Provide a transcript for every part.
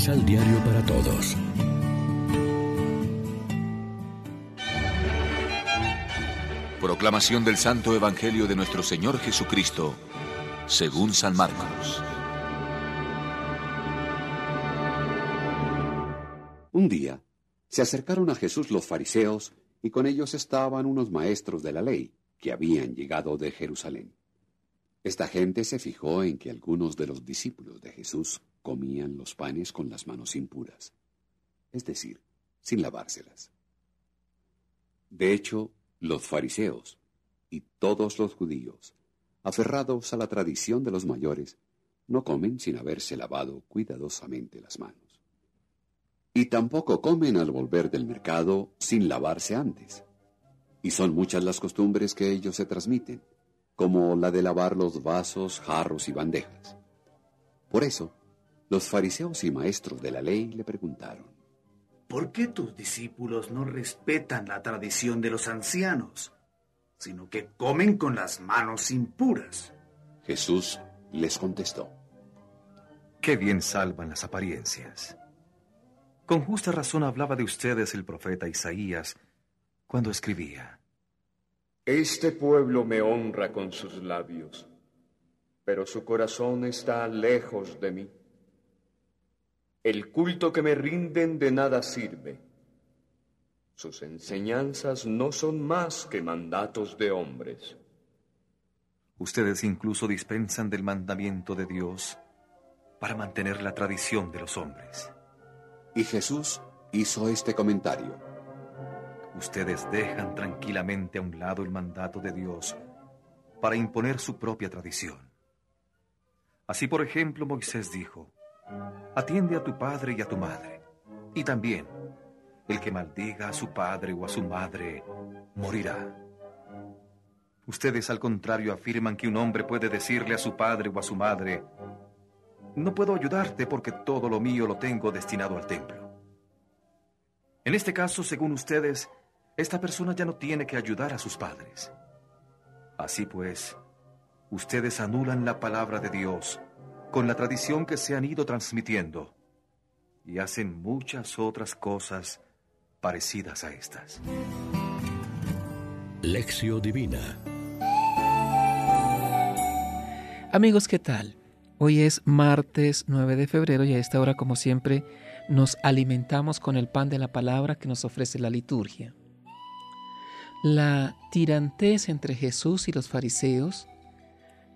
Misal Diario para Todos. Proclamación del Santo Evangelio de nuestro Señor Jesucristo, según San Marcos. Un día se acercaron a Jesús los fariseos y con ellos estaban unos maestros de la ley que habían llegado de Jerusalén. Esta gente se fijó en que algunos de los discípulos de Jesús comían los panes con las manos impuras, es decir, sin lavárselas. De hecho, los fariseos y todos los judíos, aferrados a la tradición de los mayores, no comen sin haberse lavado cuidadosamente las manos. Y tampoco comen al volver del mercado sin lavarse antes. Y son muchas las costumbres que ellos se transmiten, como la de lavar los vasos, jarros y bandejas. Por eso, los fariseos y maestros de la ley le preguntaron, ¿por qué tus discípulos no respetan la tradición de los ancianos, sino que comen con las manos impuras? Jesús les contestó, Qué bien salvan las apariencias. Con justa razón hablaba de ustedes el profeta Isaías cuando escribía, Este pueblo me honra con sus labios, pero su corazón está lejos de mí. El culto que me rinden de nada sirve. Sus enseñanzas no son más que mandatos de hombres. Ustedes incluso dispensan del mandamiento de Dios para mantener la tradición de los hombres. Y Jesús hizo este comentario. Ustedes dejan tranquilamente a un lado el mandato de Dios para imponer su propia tradición. Así, por ejemplo, Moisés dijo, Atiende a tu padre y a tu madre. Y también, el que maldiga a su padre o a su madre, morirá. Ustedes, al contrario, afirman que un hombre puede decirle a su padre o a su madre, no puedo ayudarte porque todo lo mío lo tengo destinado al templo. En este caso, según ustedes, esta persona ya no tiene que ayudar a sus padres. Así pues, ustedes anulan la palabra de Dios con la tradición que se han ido transmitiendo y hacen muchas otras cosas parecidas a estas. Lección Divina Amigos, ¿qué tal? Hoy es martes 9 de febrero y a esta hora, como siempre, nos alimentamos con el pan de la palabra que nos ofrece la liturgia. La tirantez entre Jesús y los fariseos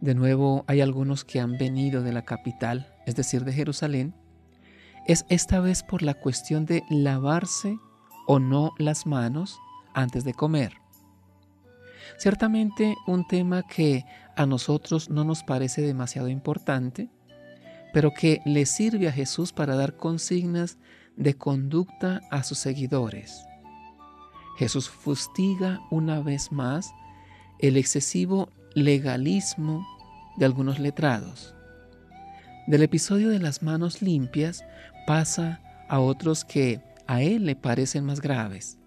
de nuevo hay algunos que han venido de la capital, es decir, de Jerusalén, es esta vez por la cuestión de lavarse o no las manos antes de comer. Ciertamente un tema que a nosotros no nos parece demasiado importante, pero que le sirve a Jesús para dar consignas de conducta a sus seguidores. Jesús fustiga una vez más el excesivo legalismo de algunos letrados. Del episodio de las manos limpias pasa a otros que a él le parecen más graves,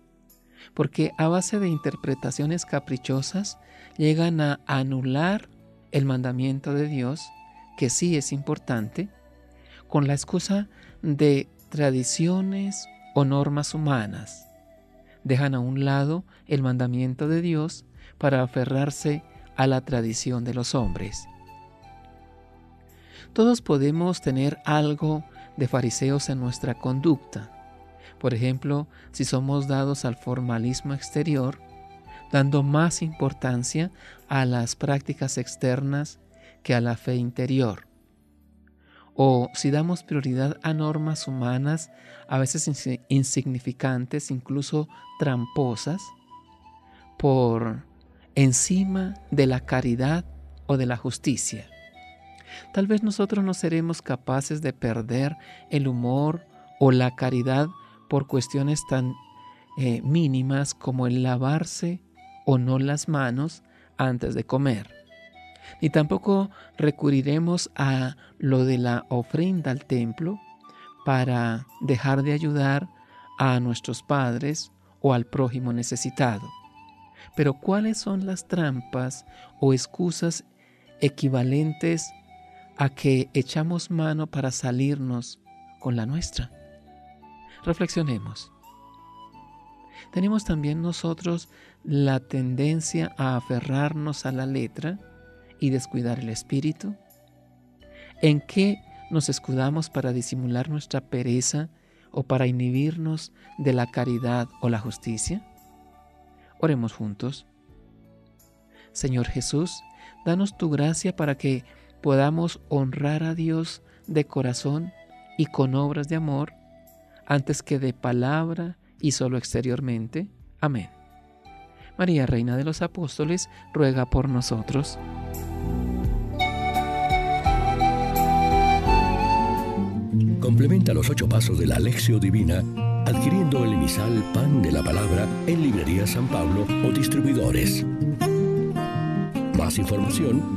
porque a base de interpretaciones caprichosas llegan a anular el mandamiento de Dios, que sí es importante, con la excusa de tradiciones o normas humanas. Dejan a un lado el mandamiento de Dios para aferrarse a la tradición de los hombres. Todos podemos tener algo de fariseos en nuestra conducta. Por ejemplo, si somos dados al formalismo exterior, dando más importancia a las prácticas externas que a la fe interior. O si damos prioridad a normas humanas, a veces insignificantes, incluso tramposas, por encima de la caridad o de la justicia. Tal vez nosotros no seremos capaces de perder el humor o la caridad por cuestiones tan eh, mínimas como el lavarse o no las manos antes de comer. Ni tampoco recurriremos a lo de la ofrenda al templo para dejar de ayudar a nuestros padres o al prójimo necesitado. Pero ¿cuáles son las trampas o excusas equivalentes a que echamos mano para salirnos con la nuestra. Reflexionemos. Tenemos también nosotros la tendencia a aferrarnos a la letra y descuidar el espíritu. ¿En qué nos escudamos para disimular nuestra pereza o para inhibirnos de la caridad o la justicia? Oremos juntos. Señor Jesús, danos tu gracia para que podamos honrar a Dios de corazón y con obras de amor, antes que de palabra y solo exteriormente. Amén. María, Reina de los Apóstoles, ruega por nosotros. Complementa los ocho pasos de la Alexio Divina adquiriendo el emisal Pan de la Palabra en Librería San Pablo o distribuidores. Más información